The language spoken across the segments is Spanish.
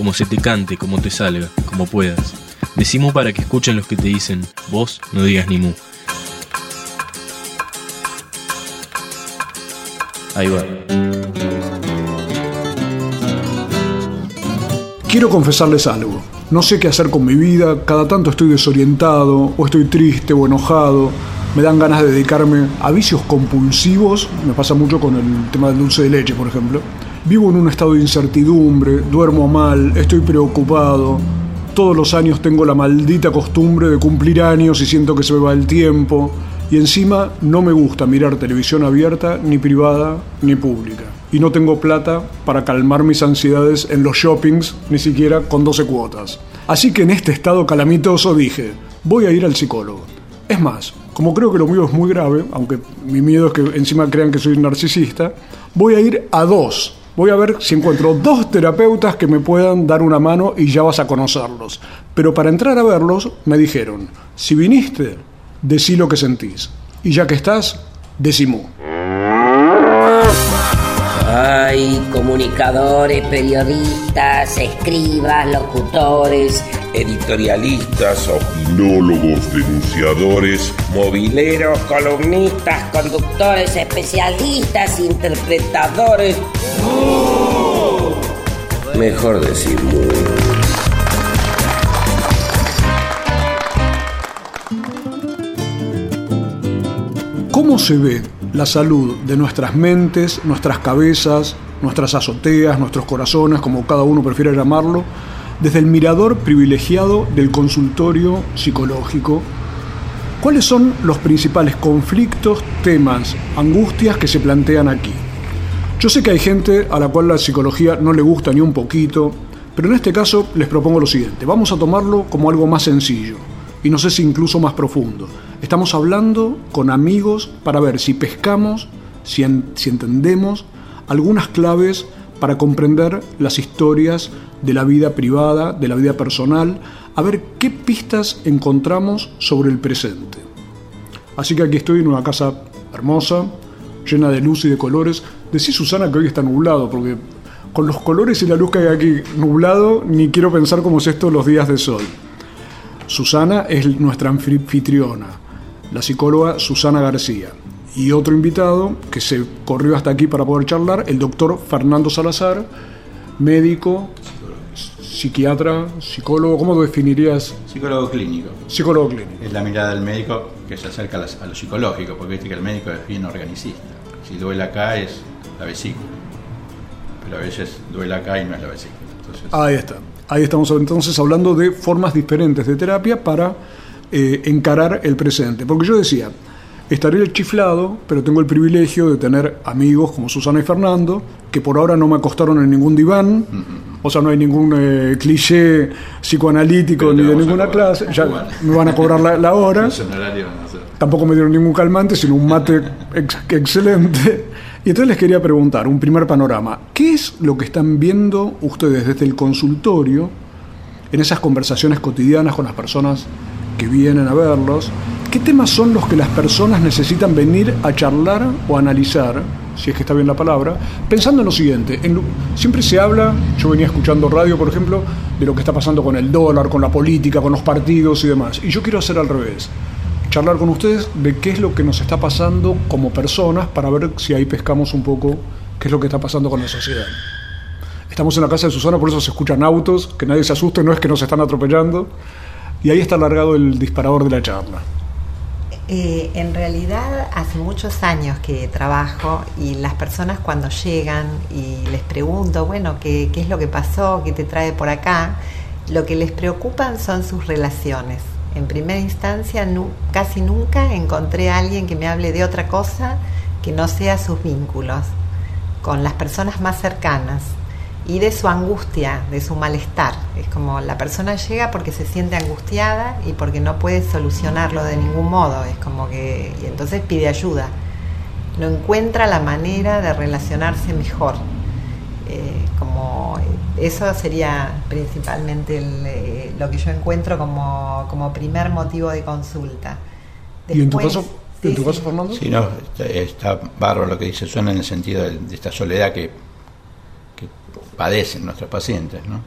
como se te cante, como te salga, como puedas. Decimu para que escuchen los que te dicen, vos no digas ni mu. Ahí va. Quiero confesarles algo. No sé qué hacer con mi vida, cada tanto estoy desorientado, o estoy triste o enojado, me dan ganas de dedicarme a vicios compulsivos, me pasa mucho con el tema del dulce de leche, por ejemplo. Vivo en un estado de incertidumbre, duermo mal, estoy preocupado. Todos los años tengo la maldita costumbre de cumplir años y siento que se me va el tiempo. Y encima no me gusta mirar televisión abierta, ni privada, ni pública. Y no tengo plata para calmar mis ansiedades en los shoppings, ni siquiera con 12 cuotas. Así que en este estado calamitoso dije, voy a ir al psicólogo. Es más, como creo que lo mío es muy grave, aunque mi miedo es que encima crean que soy narcisista, voy a ir a dos. Voy a ver si encuentro dos terapeutas que me puedan dar una mano y ya vas a conocerlos. Pero para entrar a verlos me dijeron, si viniste, decí lo que sentís. Y ya que estás, decimú. Hay comunicadores, periodistas, escribas, locutores, editorialistas, opinólogos, denunciadores, mobileros, columnistas, conductores, especialistas, interpretadores. Mejor decir ¿Cómo se ve la salud de nuestras mentes, nuestras cabezas, nuestras azoteas, nuestros corazones, como cada uno prefiera llamarlo, desde el mirador privilegiado del consultorio psicológico? ¿Cuáles son los principales conflictos, temas, angustias que se plantean aquí? Yo sé que hay gente a la cual la psicología no le gusta ni un poquito, pero en este caso les propongo lo siguiente, vamos a tomarlo como algo más sencillo y no sé si incluso más profundo. Estamos hablando con amigos para ver si pescamos, si, entendemos algunas claves para comprender las historias de la vida privada, de la vida personal, a ver qué pistas encontramos sobre el presente. Así que aquí estoy en una casa hermosa, llena de luz y de colores. Decí Susana que hoy está nublado, porque con los colores y la luz que hay aquí nublado, ni quiero pensar cómo es esto los días de sol. Susana es nuestra anfitriona, la psicóloga Susana García. Y otro invitado que se corrió hasta aquí para poder charlar, el doctor Fernando Salazar, médico, psiquiatra, psicólogo, ¿cómo definirías? Psicólogo clínico. Psicólogo clínico. Es la mirada del médico que se acerca a, lo psicológico, porque viste que el médico es bien organicista. Si duele acá es la vesícula, pero a veces duele acá y no es la vesícula. Ahí está. Ahí estamos entonces hablando de formas diferentes de terapia para eh, encarar el presente. Porque yo decía, estaré chiflado, pero tengo el privilegio de tener amigos como Susana y Fernando, que por ahora no me acostaron en ningún diván, o sea, no hay ningún eh, cliché psicoanalítico ni de ninguna clase, ya me van a cobrar la, hora. Tampoco me dieron ningún calmante, sino un mate excelente. Y entonces les quería preguntar, un primer panorama, ¿qué es lo que están viendo ustedes desde el consultorio en esas conversaciones cotidianas con las personas que vienen a verlos? ¿Qué temas son los que las personas necesitan venir a charlar o analizar, si es que está bien la palabra, pensando en lo siguiente? siempre se habla, yo venía escuchando radio, por ejemplo, de lo que está pasando con el dólar, con la política, con los partidos y demás. Y yo quiero hacer al revés charlar con ustedes de qué es lo que nos está pasando como personas para ver si ahí pescamos un poco qué es lo que está pasando con la sociedad. Estamos en la casa de Susana, por eso se escuchan autos, que nadie se asuste, no es que nos están atropellando. Y ahí está alargado el disparador de la charla. Eh, en realidad hace muchos años que trabajo y las personas cuando llegan y les pregunto, bueno, ¿qué, es lo que pasó? ¿Qué te trae por acá? Lo que les preocupan son sus relaciones en primera instancia casi nunca encontré a alguien que me hable de otra cosa que no sea sus vínculos con las personas más cercanas. Y de su angustia, de su malestar. Es como la persona llega porque se siente angustiada y porque no puede solucionarlo de ningún modo. Es como que. Y entonces pide ayuda. No encuentra la manera de relacionarse mejor. Eh, como eso sería principalmente eh, lo que yo encuentro como, como primer motivo de consulta. ¿Y en tu caso, ¿en tu caso Fernando? Sí, no, está, está bárbaro lo que dice, suena en el sentido de, de esta soledad que, padecen nuestros pacientes. ¿no?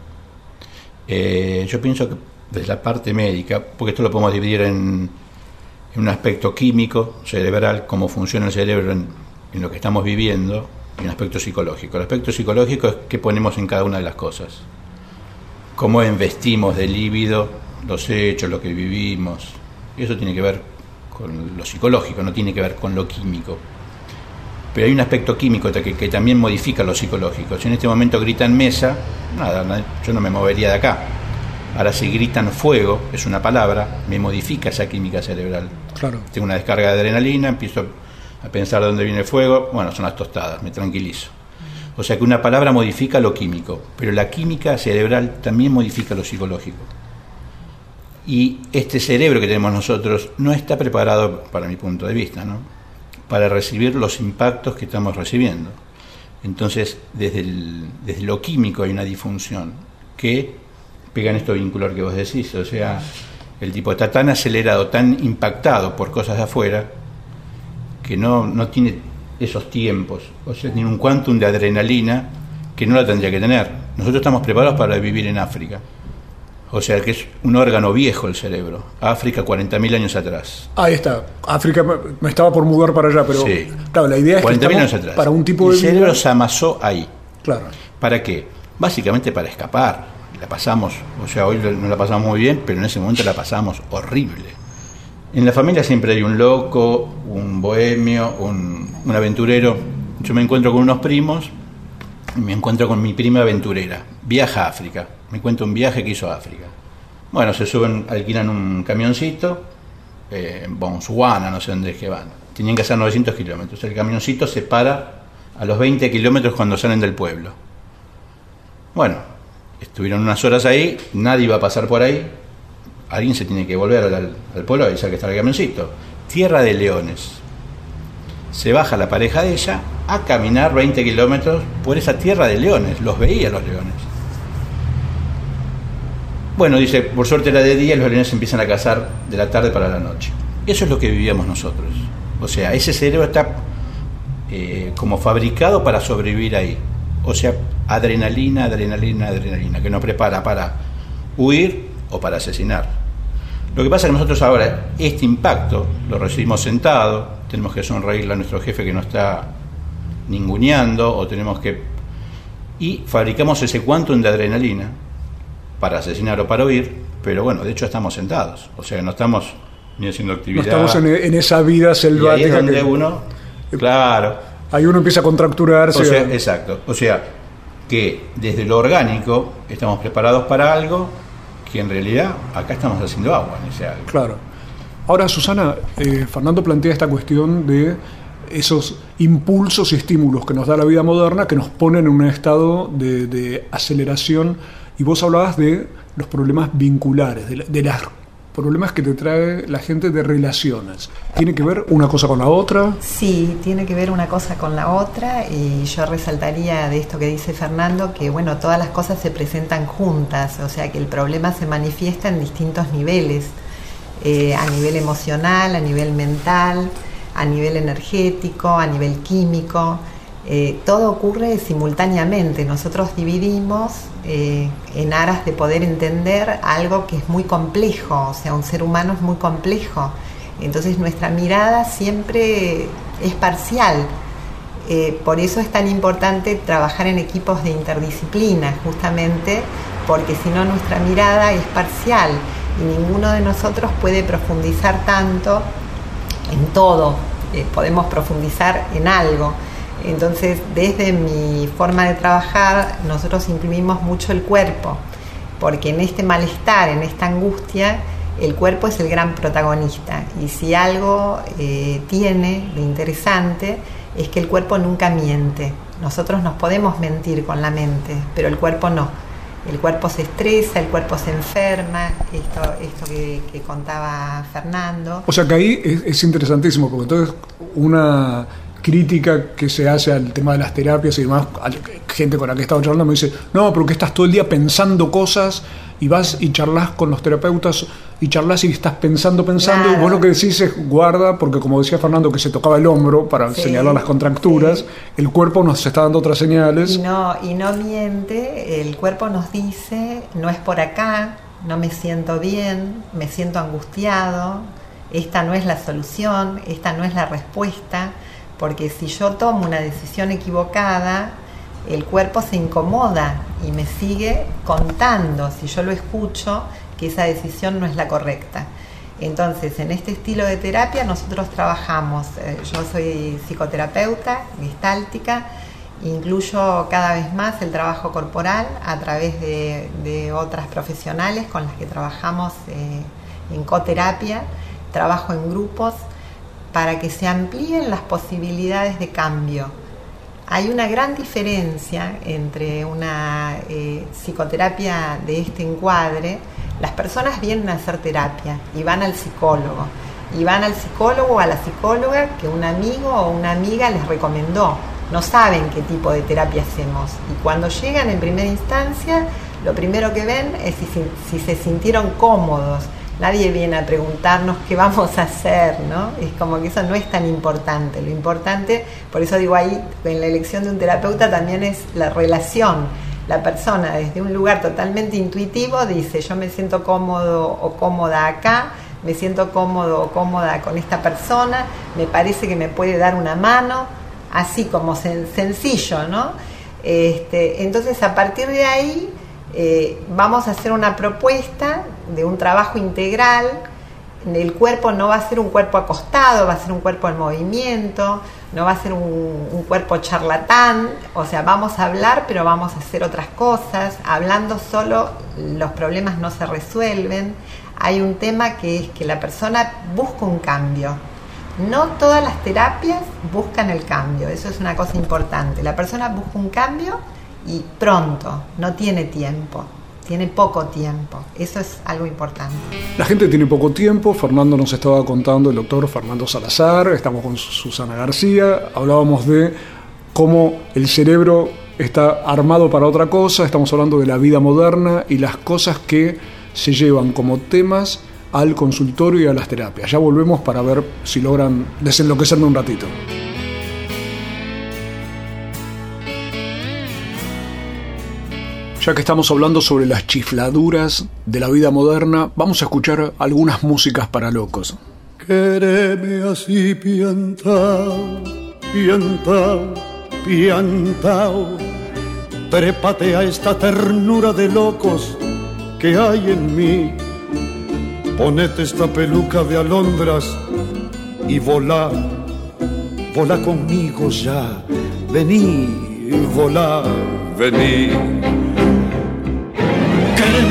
Eh, yo pienso que desde la parte médica, porque esto lo podemos dividir en, un aspecto químico, cerebral, cómo funciona el cerebro en, lo que estamos viviendo, y un aspecto psicológico. El aspecto psicológico es qué ponemos en cada una de las cosas. Cómo investimos de líbido los hechos, lo que vivimos. Eso tiene que ver con lo psicológico, no tiene que ver con lo químico. Pero hay un aspecto químico que, que también modifica lo psicológico. Si en este momento gritan mesa, nada, yo no me movería de acá. Ahora si gritan fuego, es una palabra, me modifica esa química cerebral. Claro. Tengo una descarga de adrenalina, empiezo a pensar de dónde viene el fuego, bueno, son las tostadas, me tranquilizo. O sea que una palabra modifica lo químico, pero la química cerebral también modifica lo psicológico. Y este cerebro que tenemos nosotros no está preparado, para mi punto de vista, ¿no? Para recibir los impactos que estamos recibiendo. Entonces, desde, el, desde lo químico hay una disfunción que pega en esto vincular que vos decís, o sea, el tipo está tan acelerado, tan impactado por cosas de afuera, que no, no tiene esos tiempos, o sea, tiene un quantum de adrenalina que no la tendría que tener. Nosotros estamos preparados para vivir en África. O sea, que es un órgano viejo el cerebro. África 40.000 años atrás. Ahí está. África me, estaba por mudar para allá, pero Sí. claro, la idea es que 40.000 estamos años atrás. para un tipo el de cerebro vida- se amasó ahí. Claro. ¿Para qué? Básicamente para escapar. La pasamos, o sea, hoy no la pasamos muy bien, pero en ese momento la pasamos horrible. En la familia siempre hay un loco, un bohemio, un, un aventurero. Yo me encuentro con unos primos me encuentro con mi prima aventurera. Viaja a África. Me cuenta un viaje que hizo a África. Bueno, se suben, alquilan un camioncito, eh, en Botswana, no sé dónde es que van. Tenían que hacer 900 kilómetros. El camioncito se para a los 20 kilómetros cuando salen del pueblo. Bueno, estuvieron unas horas ahí, nadie iba a pasar por ahí. Alguien se tiene que volver al, al pueblo a avisar que está el camioncito. Tierra de Leones. Se baja la pareja de ella a caminar 20 kilómetros por esa tierra de leones. Los veía los leones. Bueno, dice, por suerte era de día los leones empiezan a cazar de la tarde para la noche. Eso es lo que vivíamos nosotros. O sea, ese cerebro está eh, como fabricado para sobrevivir ahí. O sea, adrenalina, adrenalina, adrenalina, que nos prepara para huir o para asesinar. Lo que pasa es que nosotros ahora, este impacto lo recibimos sentado, tenemos que sonreírle a nuestro jefe que nos está ninguneando, o tenemos que. Y fabricamos ese quantum de adrenalina para asesinar o para huir, pero bueno, de hecho estamos sentados, o sea, no estamos ni haciendo No actividad. estamos en, en esa vida y ahí es selvática donde que uno, claro, ahí uno empieza a contracturarse. o sea, exacto. O sea, que desde lo orgánico estamos preparados para algo que en realidad acá estamos haciendo agua en ese algo. Claro. Ahora, Susana, eh, Fernando plantea esta cuestión de esos impulsos y estímulos que nos da la vida moderna que nos ponen en un estado de, de aceleración. Y vos hablabas de los problemas vinculares, de, la- de los problemas que te trae la gente de relaciones. ¿Tiene que ver una cosa con la otra? Sí, tiene que ver una cosa con la otra y yo resaltaría de esto que dice Fernando que bueno, todas las cosas se presentan juntas, o sea que el problema se manifiesta en distintos niveles, eh, a nivel emocional, a nivel mental, a nivel energético, a nivel químico. eh, todo ocurre simultáneamente. Nosotros dividimos eh, en aras de poder entender algo que es muy complejo, o sea, un ser humano es muy complejo. Entonces nuestra mirada siempre es parcial. Por eso es tan importante trabajar en equipos de interdisciplina, justamente porque si no nuestra mirada es parcial ninguno de nosotros puede profundizar tanto en todo, eh, podemos profundizar en algo. Entonces, desde mi forma de trabajar, nosotros imprimimos mucho el cuerpo, porque en este malestar, en esta angustia, el cuerpo es el gran protagonista. Y si algo eh, tiene de interesante, es que el cuerpo nunca miente. Nosotros nos podemos mentir con la mente, pero el cuerpo no. El cuerpo se estresa, el cuerpo se enferma, esto, esto que, contaba Fernando. O sea que ahí es, es interesantísimo, porque entonces una crítica que se hace al tema de las terapias y demás, gente con la que he estado charlando me dice, no, pero que estás todo el día pensando cosas y vas y charlas con los terapeutas y charlas y estás pensando, pensando, y Claro. vos lo que decís es guarda, porque como decía Fernando que se tocaba el hombro para Sí, señalar las contracturas, sí. el cuerpo nos está dando otras señales. Y no, y no miente, el cuerpo nos dice, no es por acá, no me siento bien, me siento angustiado, esta no es la solución, esta no es la respuesta, porque si yo tomo una decisión equivocada, el cuerpo se incomoda y me sigue contando, si yo lo escucho, que esa decisión no es la correcta. Entonces, en este estilo de terapia nosotros trabajamos, eh, yo soy psicoterapeuta, gestáltica, incluyo cada vez más el trabajo corporal a través de, otras profesionales con las que trabajamos eh, en coterapia, trabajo en grupos para que se amplíen las posibilidades de cambio. Hay una gran diferencia entre una eh, psicoterapia de este encuadre. Las personas vienen a hacer terapia y van al psicólogo. Y van al psicólogo o a la psicóloga que un amigo o una amiga les recomendó. No saben qué tipo de terapia hacemos. Y cuando llegan en primera instancia, lo primero que ven es si, se sintieron cómodos. Nadie viene a preguntarnos qué vamos a hacer, ¿no? Es como que eso no es tan importante. Lo importante, por eso digo ahí, en la elección de un terapeuta también es la relación. La persona desde un lugar totalmente intuitivo dice, yo me siento cómodo o cómoda acá, me siento cómodo o cómoda con esta persona, me parece que me puede dar una mano, así como sen- sencillo, ¿no? Este, entonces a partir de ahí eh, vamos a hacer una propuesta de un trabajo integral. El cuerpo no va a ser un cuerpo acostado, va a ser un cuerpo en movimiento, no va a ser un, cuerpo charlatán, o sea, vamos a hablar pero vamos a hacer otras cosas, hablando solo los problemas no se resuelven. Hay un tema que es que la persona busca un cambio, no todas las terapias buscan el cambio, eso es una cosa importante. La persona busca un cambio y pronto, no tiene tiempo, tiene poco tiempo. Eso es algo importante. La gente tiene poco tiempo, Fernando nos estaba contando, el doctor Fernando Salazar, estamos con Susana García, hablábamos de cómo el cerebro está armado para otra cosa, estamos hablando de la vida moderna y las cosas que se llevan como temas al consultorio y a las terapias. Ya volvemos para ver si logran desenloquecerme un ratito. Ya que estamos hablando sobre las chifladuras de la vida moderna, vamos a escuchar algunas músicas para locos. Quereme así piantao, piantao, piantao. Trépate a esta ternura de locos que hay en mí. Ponete esta peluca de alondras y volá, volá conmigo ya. Vení, volá, vení.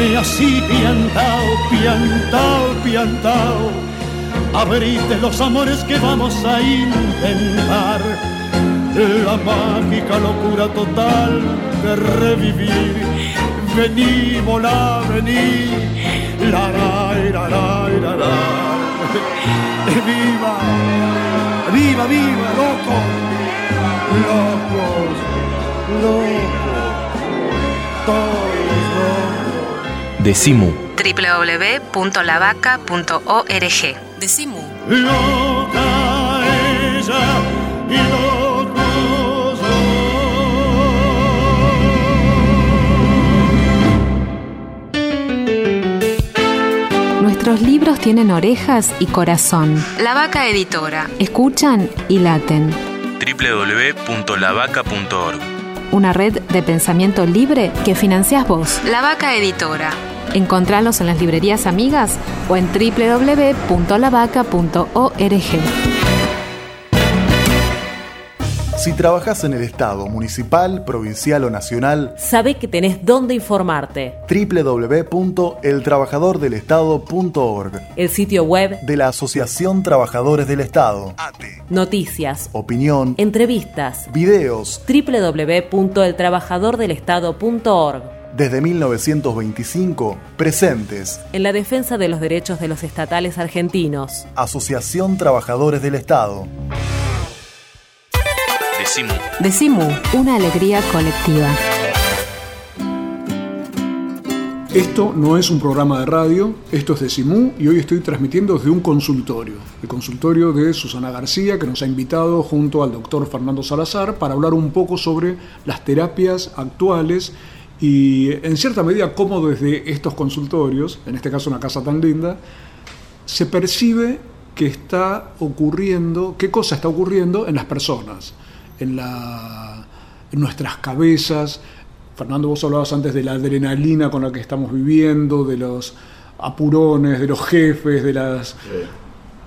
Así piantao, piantao, piantao. Abrite los amores que vamos a intentar. La mágica locura total de revivir. Vení, volá, vení. La, la, la, la, la, la. Viva, viva, viva, locos. Locos, locos. Locos. Decimu. www.lavaca.org. Decimu. Loca ella y loco Nuestros libros tienen orejas y corazón. La Vaca Editora. Escuchan y laten. www.lavaca.org. Una red de pensamiento libre que financias vos. La Vaca Editora. Encontralos en las librerías amigas o en www.lavaca.org. Si trabajas en el Estado, municipal, provincial o nacional, sabe que tenés dónde informarte. www.eltrabajadordelestado.org El sitio web de la Asociación Trabajadores del Estado. Noticias, Opinión, entrevistas, videos. www.eltrabajadordelestado.org Desde 1925, presentes. En la defensa de los derechos de los estatales argentinos. Asociación Trabajadores del Estado. Decimu. Decimu, una alegría colectiva. Esto no es un programa de radio, esto es de Simú y hoy estoy transmitiendo desde un consultorio, el consultorio de Susana García que nos ha invitado junto al doctor Fernando Salazar para hablar un poco sobre las terapias actuales y en cierta medida cómo desde estos consultorios, en este caso una casa tan linda, se percibe que está ocurriendo, qué cosa está ocurriendo en las personas, en, la, en nuestras cabezas, Fernando, vos hablabas antes de la adrenalina con la que estamos viviendo, de los apurones, de los jefes, de las... Sí.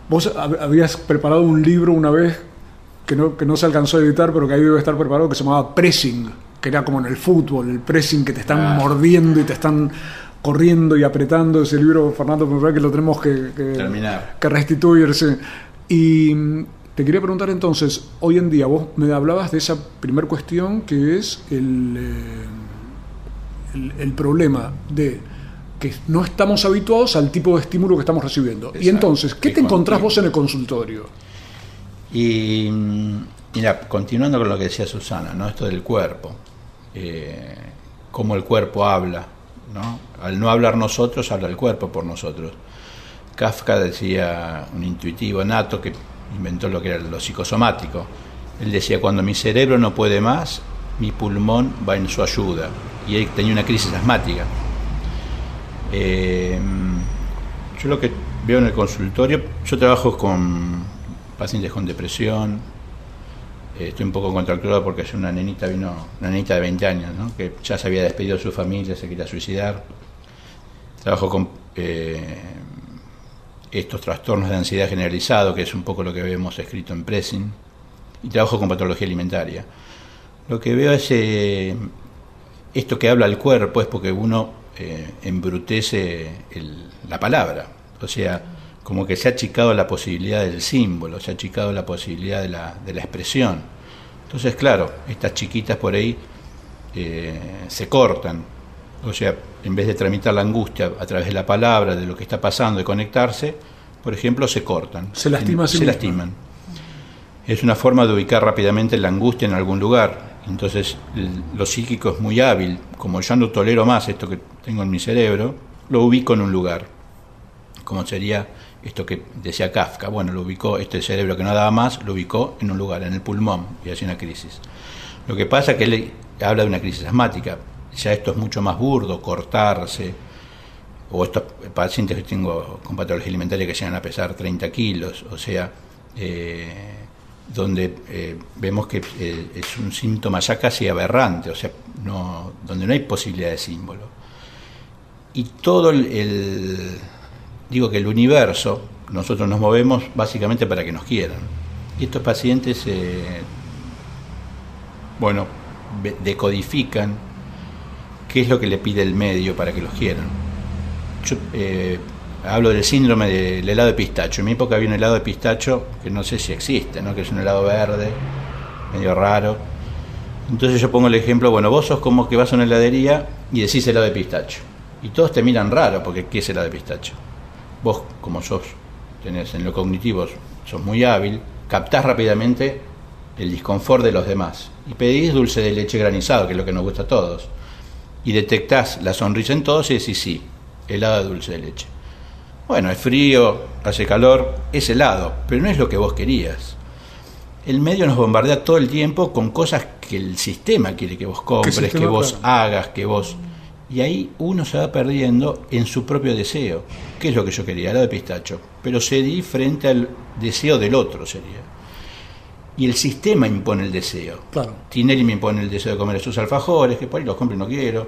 Vos habías preparado un libro una vez que no, que no se alcanzó a editar, pero que ahí debe estar preparado, que se llamaba Pressing, que era como en el fútbol, el pressing que te están Ah. mordiendo y te están corriendo y apretando. Ese libro, Fernando, me parece que lo tenemos que, que, Terminar. que. Y mm, te quería preguntar entonces, hoy en día vos me hablabas de esa primer cuestión que es el, eh, el, el problema de que no estamos habituados al tipo de estímulo que estamos recibiendo. Y entonces, ¿qué te encontrás vos en el consultorio? Y mm, mira, continuando con lo que decía Susana, ¿no? Esto del cuerpo, eh, cómo el cuerpo habla, ¿no? Al no hablar nosotros, habla el cuerpo por nosotros. Kafka decía, un intuitivo nato que inventó lo que era lo psicosomático. Él decía, cuando mi cerebro no puede más, mi pulmón va en su ayuda. Y él tenía una crisis asmática. Eh, yo lo que veo en el consultorio, yo trabajo con pacientes con depresión, estoy un poco contracturado porque es una nenita, vino, una nenita de 20 años, que ya se había despedido de su familia, se quería suicidar. Trabajo con eh, estos trastornos de ansiedad generalizado, que es un poco lo que vemos escrito en Pressing, y trabajo con patología alimentaria. Lo que veo es eh, esto que habla el cuerpo, es porque uno eh, embrutece la palabra. O sea, como que se ha achicado la posibilidad del símbolo, se ha achicado la posibilidad de la, de la expresión. Entonces, claro, estas chiquitas por ahí eh, se cortan. O sea, en vez de tramitar la angustia a través de la palabra, de lo que está pasando, de conectarse, por ejemplo, se cortan. Se lastima Se misma. lastiman. Es una forma de ubicar rápidamente la angustia en algún lugar. Entonces, lo psíquico es muy hábil. Como yo no tolero más esto que tengo en mi cerebro, lo ubico en un lugar. Como sería esto que decía Kafka. Bueno, lo ubicó, este cerebro que no daba más, lo ubicó en un lugar, en el pulmón, y hacía una crisis. Lo que pasa es que él habla de una crisis asmática. Ya esto es mucho más burdo, cortarse, o estos pacientes que tengo con patología alimentaria que llegan a pesar 30 kilos, o sea, eh, donde eh, vemos que eh, es un síntoma ya casi aberrante, o sea, no, donde no hay posibilidad de símbolo. Y todo el- digo que el universo, nosotros nos movemos básicamente para que nos quieran. Y estos pacientes, eh, bueno, decodifican qué es lo que le pide el medio para que los quieran. Yo eh, hablo del síndrome del helado de pistacho. En mi época había un helado de pistacho que no sé si existe, ¿no? que es un helado verde, medio raro. Entonces yo pongo el ejemplo, bueno, vos sos como que vas a una heladería y decís helado de pistacho. Y todos te miran raro porque ¿qué es helado de pistacho? Vos, como sos, tenés en lo cognitivo, sos muy hábil, captás rápidamente el disconfort de los demás. Y pedís dulce de leche granizado, que es lo que nos gusta a todos. Y detectás la sonrisa en todos y decís sí, helado de dulce de leche. Bueno, es frío, hace calor, es helado, pero no es lo que vos querías. El medio nos bombardea todo el tiempo con cosas que el sistema quiere que vos compres, que, vos hagas, que vos... Y ahí uno se va perdiendo en su propio deseo. ¿Qué es lo que yo quería? Helado de pistacho. Pero cedí frente al deseo del otro, sería. Y el sistema impone el deseo. Claro. Tinelli me impone el deseo de comer esos alfajores, que por ahí los compro y no quiero.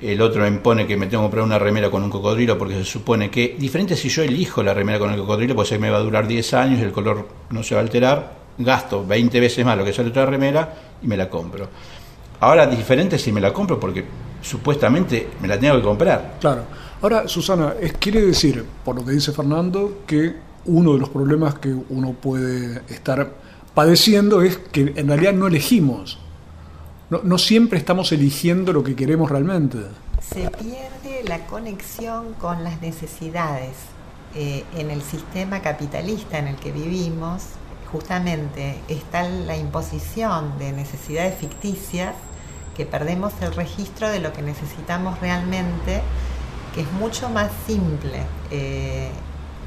El otro me impone que me tengo que comprar una remera con un cocodrilo porque se supone que, diferente si yo elijo la remera con el cocodrilo, pues ahí me va a durar 10 años el color no se va a alterar, gasto 20 veces más lo que sale otra remera y me la compro. Ahora, diferente si me la compro porque supuestamente me la tengo que comprar. Claro. Ahora, Susana, es, quiere decir, por lo que dice Fernando, que uno de los problemas que uno puede estar padeciendo es que en realidad no elegimos. No, no siempre estamos eligiendo lo que queremos realmente. Se pierde la conexión con las necesidades. Eh, en el sistema capitalista en el que vivimos, justamente está la imposición de necesidades ficticias que perdemos el registro de lo que necesitamos realmente, que es mucho más simple eh,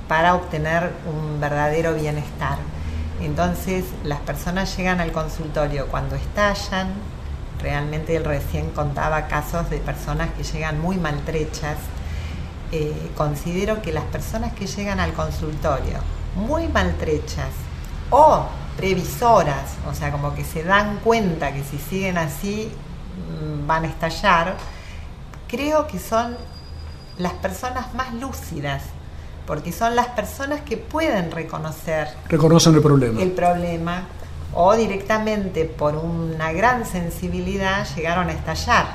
para obtener un verdadero bienestar. Entonces las personas llegan al consultorio cuando estallan, realmente él recién contaba casos de personas que llegan muy maltrechas. Eh, considero que las personas que llegan al consultorio muy maltrechas o previsoras, o sea, como que se dan cuenta que si siguen así van a estallar, creo que son las personas más lúcidas, porque son las personas que pueden reconocer Reconocen el problema. el problema o directamente por una gran sensibilidad llegaron a estallar,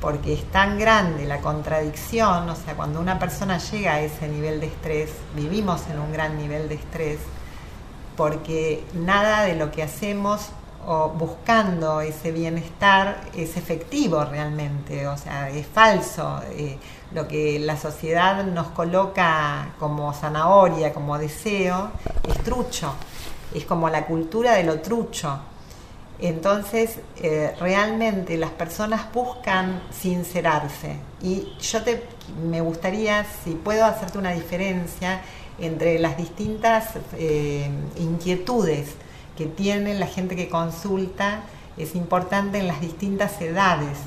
porque es tan grande la contradicción, o sea, cuando una persona llega a ese nivel de estrés, vivimos en un gran nivel de estrés, porque nada de lo que hacemos o buscando ese bienestar es efectivo realmente, o sea, es falso. Eh, lo que la sociedad nos coloca como zanahoria, como deseo, es trucho, es como la cultura de lo trucho. Entonces, eh, realmente las personas buscan sincerarse. Y yo te, me gustaría, si puedo hacerte una diferencia entre las distintas eh, inquietudes que tiene la gente que consulta, es importante en las distintas edades.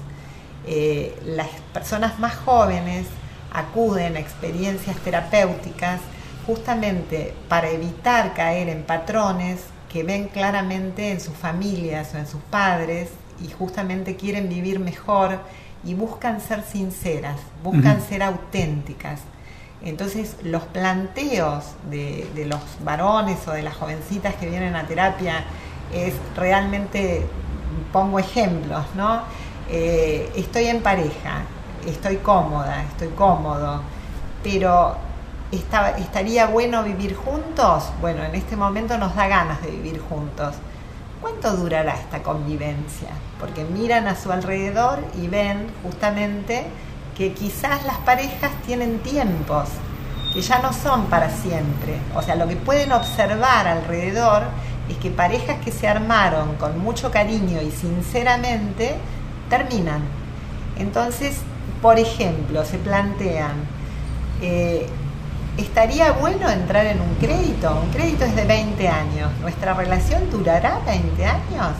Eh, las personas más jóvenes acuden a experiencias terapéuticas justamente para evitar caer en patrones que ven claramente en sus familias o en sus padres y justamente quieren vivir mejor y buscan ser sinceras, buscan ser auténticas. Entonces los planteos de, los varones o de las jovencitas que vienen a terapia es realmente, pongo ejemplos, ¿no? Eh, estoy en pareja, estoy cómoda, estoy cómodo, pero estaría bueno vivir juntos. Bueno, en este momento nos da ganas de vivir juntos. ¿Cuánto durará esta convivencia? Porque miran a su alrededor y ven justamente que quizás las parejas tienen tiempos que ya no son para siempre. O sea, lo que pueden observar alrededor es que parejas que se armaron con mucho cariño y sinceramente terminan. Entonces, por ejemplo, se plantean, eh, ¿estaría bueno entrar en un crédito? Un crédito es de 20 años. ¿Nuestra relación durará 20 años?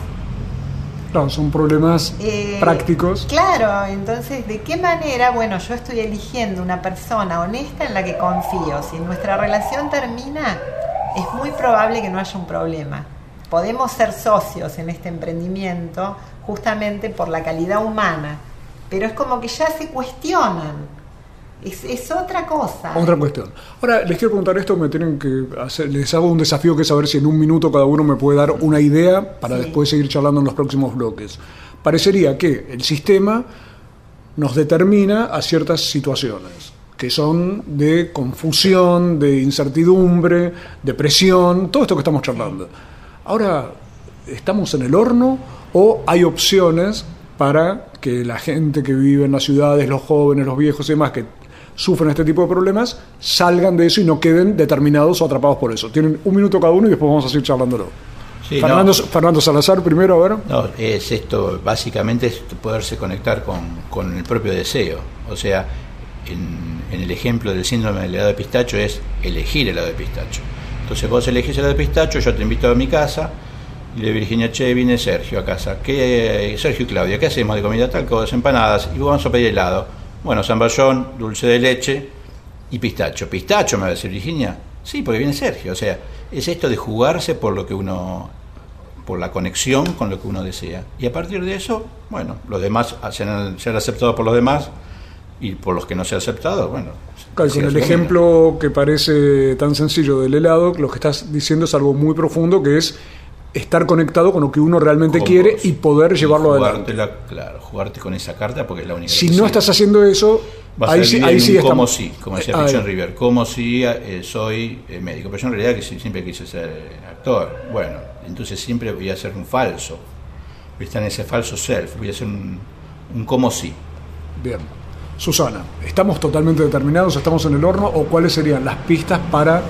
Claro, son problemas Eh, prácticos. Claro, entonces, ¿de qué manera? Bueno, yo estoy eligiendo una persona honesta en la que confío. Si nuestra relación termina, es muy probable que no haya un problema. Podemos ser socios en este emprendimiento justamente por la calidad humana, pero es como que ya se cuestionan. Es, es otra cosa. Otra cuestión. Ahora, les quiero preguntar esto, me tienen que hacer, les hago un desafío que es saber si en un minuto cada uno me puede dar una idea para Sí. después seguir charlando en los próximos bloques. Parecería que el sistema nos determina a ciertas situaciones que son de confusión, de incertidumbre, de presión, todo esto que estamos charlando. Ahora, ¿estamos en el horno o hay opciones para que la gente que vive en las ciudades, los jóvenes, los viejos y demás que sufren este tipo de problemas, salgan de eso y no queden determinados o atrapados por eso? Tienen un minuto cada uno y después vamos a seguir charlándolo. Sí, Fernando, no. Fernando Salazar primero, a ver. No, es esto, básicamente es poderse conectar con, con el propio deseo. O sea, en, en el ejemplo del síndrome del helado de pistacho es elegir helado de pistacho. Entonces vos elegís helado de pistacho, yo te invito a mi casa, y le Virginia, che, viene Sergio a casa. ¿Qué, Sergio y Claudia, ¿qué hacemos de comida tal cosa? Empanadas, y vamos a pedir helado. Bueno, zamballón, dulce de leche y pistacho. ¿Pistacho me va a decir Virginia? Sí, porque viene Sergio. O sea, es esto de jugarse por lo que uno por la conexión con lo que uno desea. Y a partir de eso, bueno, los demás serán, serán aceptados por los demás y por los que no se ha aceptado, bueno. Claro, con el ejemplo que parece tan sencillo del helado, lo que estás diciendo es algo muy profundo, que es estar conectado con lo que uno realmente quiere y poder llevarlo adelante. Claro, jugarte con esa carta porque es la única Si que no estás haciendo eso, Vas ahí a sí, ahí sí como si, como decía Ah, Pichón River, como si eh, soy eh, médico. Pero yo en realidad que siempre quise ser eh, actor. Bueno, entonces siempre voy a ser un falso. Voy a estar en ese falso self, voy a ser un, un como si. Bien. Susana, ¿estamos totalmente determinados? ¿Estamos en el horno? ¿O cuáles serían las pistas para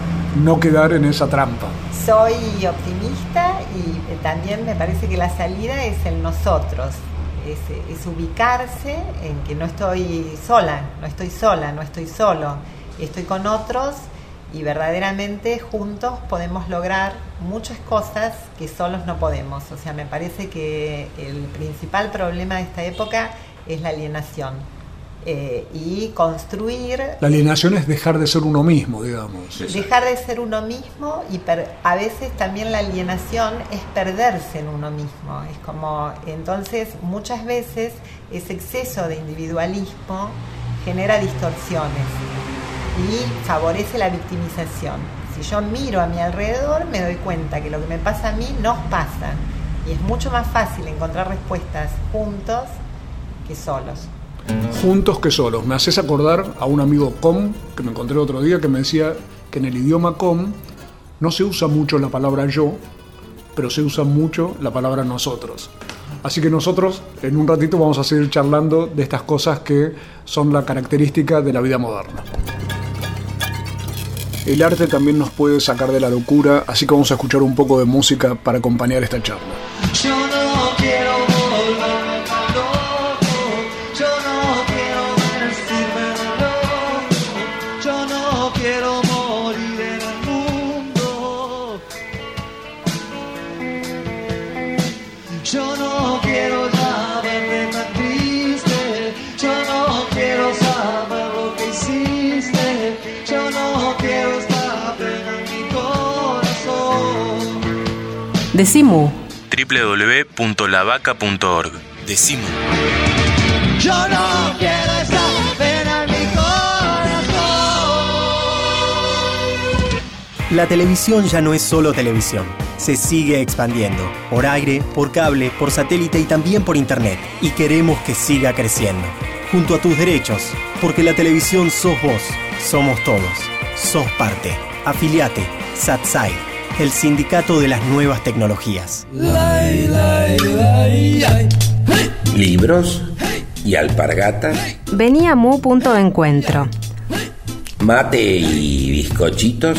no quedar en esa trampa? Soy optimista y eh, también me parece que la salida es el nosotros, es, es ubicarse en que no estoy sola, no estoy sola, no estoy solo, estoy con otros y verdaderamente juntos podemos lograr muchas cosas que solos no podemos. O sea, me parece que el principal problema de esta época es la alienación eh, y construir La alienación es dejar de ser uno mismo, digamos. Dejar de ser uno mismo y per- a veces también la alienación es perderse en uno mismo. Es como, entonces muchas veces ese exceso de individualismo genera distorsiones y favorece la victimización. Si yo miro a mi alrededor me doy cuenta que lo que me pasa a mí nos pasa y es mucho más fácil encontrar respuestas juntos que solos. Juntos que solos. Me haces acordar a un amigo com que me encontré otro día que me decía que en el idioma com no se usa mucho la palabra yo, pero se usa mucho la palabra nosotros. Así que nosotros en un ratito vamos a seguir charlando de estas cosas que son la característica de la vida moderna. El arte también nos puede sacar de la locura, así que vamos a escuchar un poco de música para acompañar esta charla. Yo no quiero ya verte tan triste, yo no quiero saber lo que hiciste, yo no quiero esta pena en mi corazón. Decimu. www.lavaca.org. Decimu. Yo no quiero La televisión ya no es solo televisión. Se sigue expandiendo. Por aire, por cable, por satélite y también por internet. Y queremos que siga creciendo. Junto a tus derechos. Porque la televisión sos vos. Somos todos. Sos parte. Afiliate. SATSAI. El sindicato de las nuevas tecnologías. Libros y alpargatas, Venía Mu punto de encuentro. mate y bizcochitos,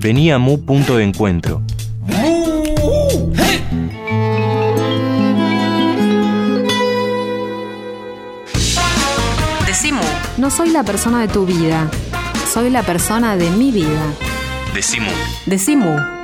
Venía Mu punto de encuentro. Decimu. No soy la persona de tu vida. Soy la persona de mi vida. Decimu. Decimu.